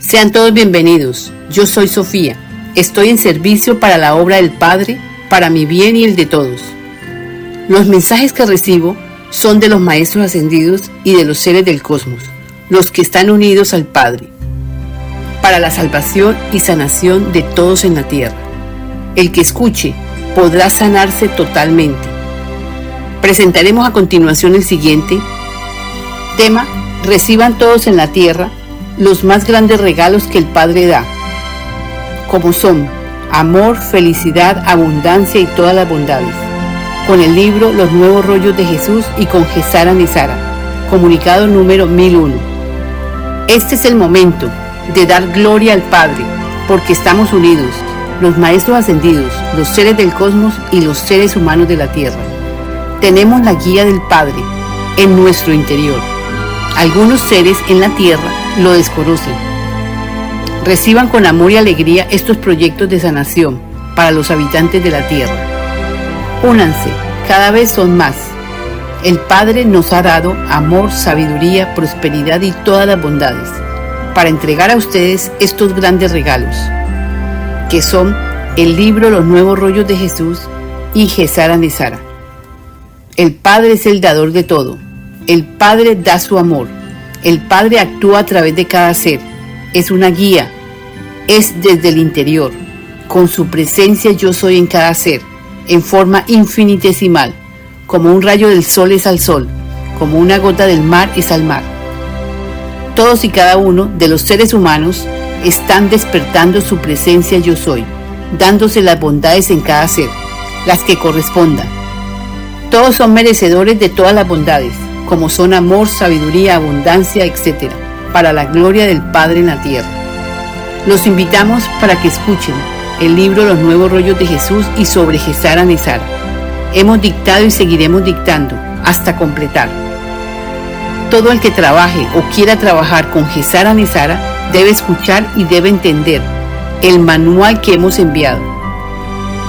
Sean todos bienvenidos. Yo soy Sofía. Estoy en servicio para la obra del Padre, para mi bien y el de todos. Los mensajes que recibo son de los Maestros Ascendidos y de los seres del cosmos, los que están unidos al Padre, para la salvación y sanación de todos en la tierra. El que escuche podrá sanarse totalmente. Presentaremos a continuación el siguiente tema, reciban todos en la tierra los más grandes regalos que el Padre da, como son amor, felicidad, abundancia y todas las bondades, con el libro Los Nuevos Rollos de Jesús y con Gesara Nizara, comunicado número 1001. Este es el momento de dar gloria al Padre, porque estamos unidos, los maestros ascendidos, los seres del cosmos y los seres humanos de la Tierra. Tenemos la guía del Padre en nuestro interior. Algunos seres en la Tierra lo desconocen. Reciban con amor y alegría estos proyectos de sanación para los habitantes de la tierra. Únanse, cada vez son más. El Padre nos ha dado amor, sabiduría, prosperidad y todas las bondades para entregar a ustedes estos grandes regalos, que son el libro Los Nuevos Rollos de Jesús y Gesara Nezara. El Padre es el dador de todo. El Padre da su amor el Padre actúa a través de cada ser. Es una guía. Es desde el interior. Con su presencia yo soy en cada ser, en forma infinitesimal. Como un rayo del sol es al sol, como una gota del mar es al mar. Todos y cada uno de los seres humanos están despertando su presencia yo soy, dándose las bondades en cada ser, las que correspondan. Todos son merecedores de todas las bondades como son amor, sabiduría, abundancia, etc., para la gloria del Padre en la tierra. Los invitamos para que escuchen el libro Los Nuevos Rollos de Jesús y sobre Gesara Nezara. Hemos dictado y seguiremos dictando hasta completar. Todo el que trabaje o quiera trabajar con Gesara Nezara debe escuchar y debe entender el manual que hemos enviado.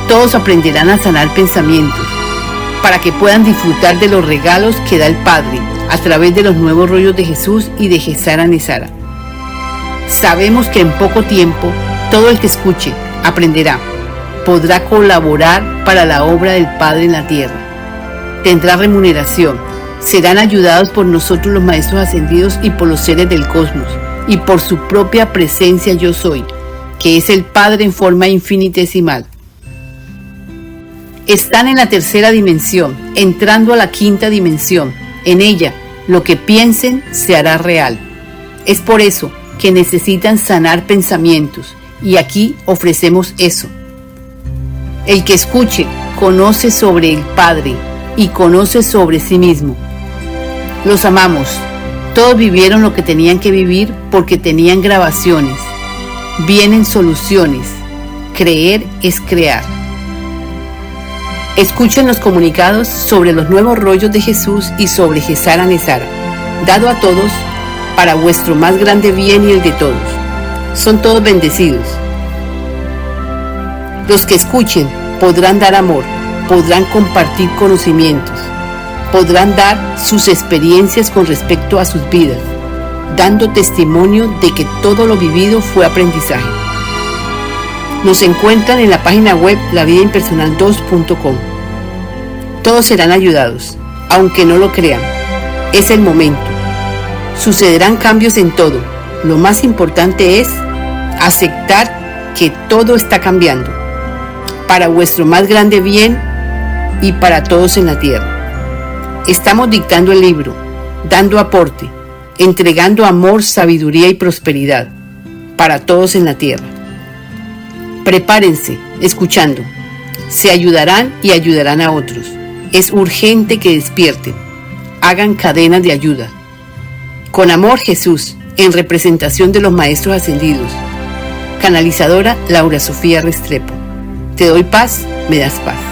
Todos aprenderán a sanar pensamientos, para que puedan disfrutar de los regalos que da el Padre a través de los nuevos rollos de Jesús y de Gesara Nezara. Sabemos que en poco tiempo todo el que escuche aprenderá, podrá colaborar para la obra del Padre en la tierra. Tendrá remuneración, serán ayudados por nosotros los Maestros Ascendidos y por los seres del cosmos y por su propia presencia yo soy, que es el Padre en forma infinitesimal están en la tercera dimensión, entrando a la quinta dimensión. En ella, lo que piensen se hará real. Es por eso que necesitan sanar pensamientos y aquí ofrecemos eso. El que escuche conoce sobre el Padre y conoce sobre sí mismo. Los amamos. Todos vivieron lo que tenían que vivir porque tenían grabaciones. Vienen soluciones. Creer es crear. Escuchen los comunicados sobre los nuevos rollos de Jesús y sobre Gesara Nezara, dado a todos para vuestro más grande bien y el de todos. Son todos bendecidos. Los que escuchen podrán dar amor, podrán compartir conocimientos, podrán dar sus experiencias con respecto a sus vidas, dando testimonio de que todo lo vivido fue aprendizaje. Nos encuentran en la página web lavidaimpersonal2.com. Todos serán ayudados, aunque no lo crean. Es el momento. Sucederán cambios en todo. Lo más importante es aceptar que todo está cambiando para vuestro más grande bien y para todos en la tierra. Estamos dictando el libro, dando aporte, entregando amor, sabiduría y prosperidad para todos en la tierra. Prepárense, escuchando. Se ayudarán y ayudarán a otros. Es urgente que despierten. Hagan cadenas de ayuda. Con amor Jesús, en representación de los Maestros Ascendidos. Canalizadora Laura Sofía Restrepo. Te doy paz, me das paz.